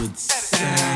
would sound.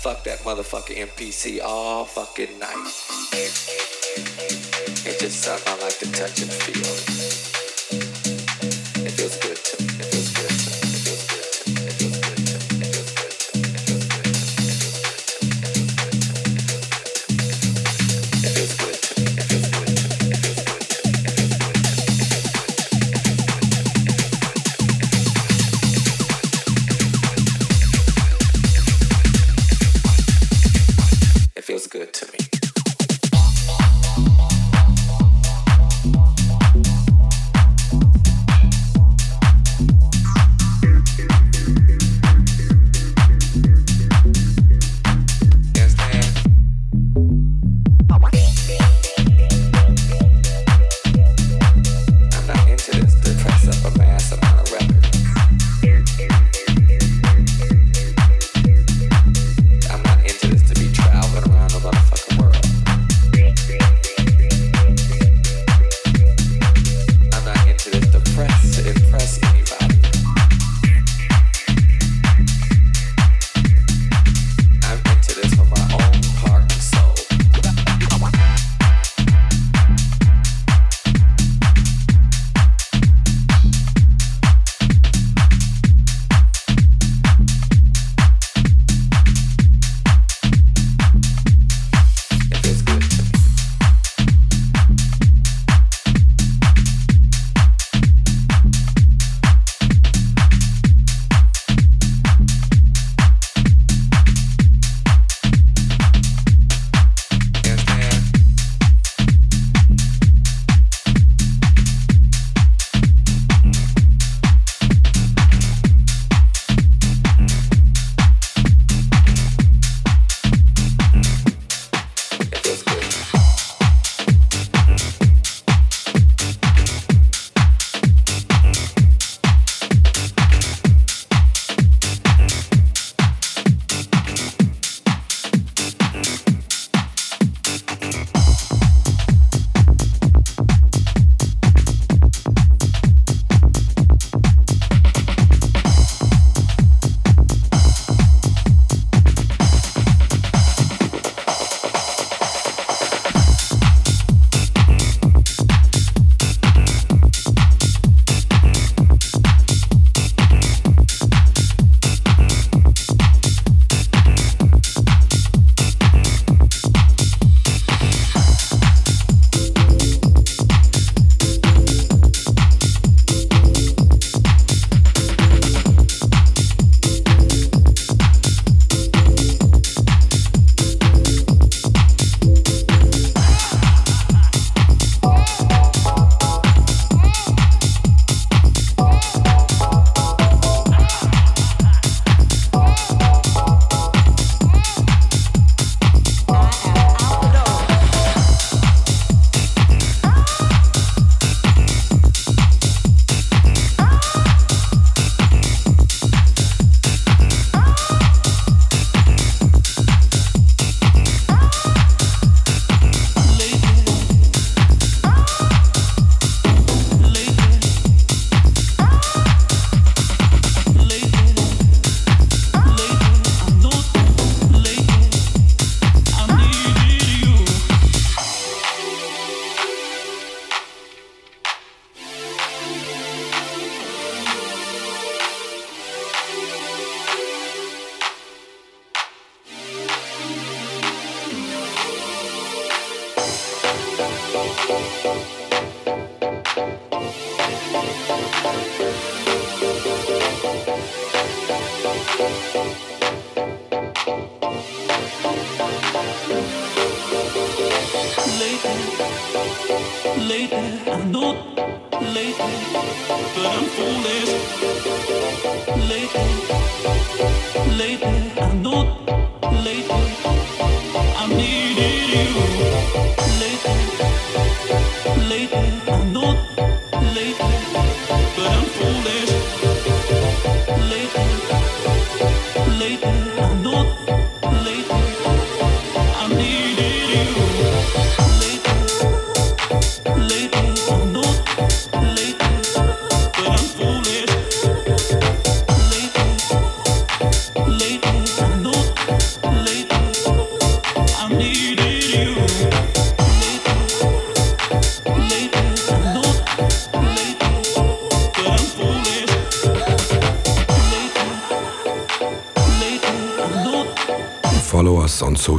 fuck that motherfucker MPC all fucking night. It's just something I like to touch and feel. It feels good to me.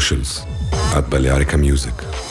Socials at Balearica Music.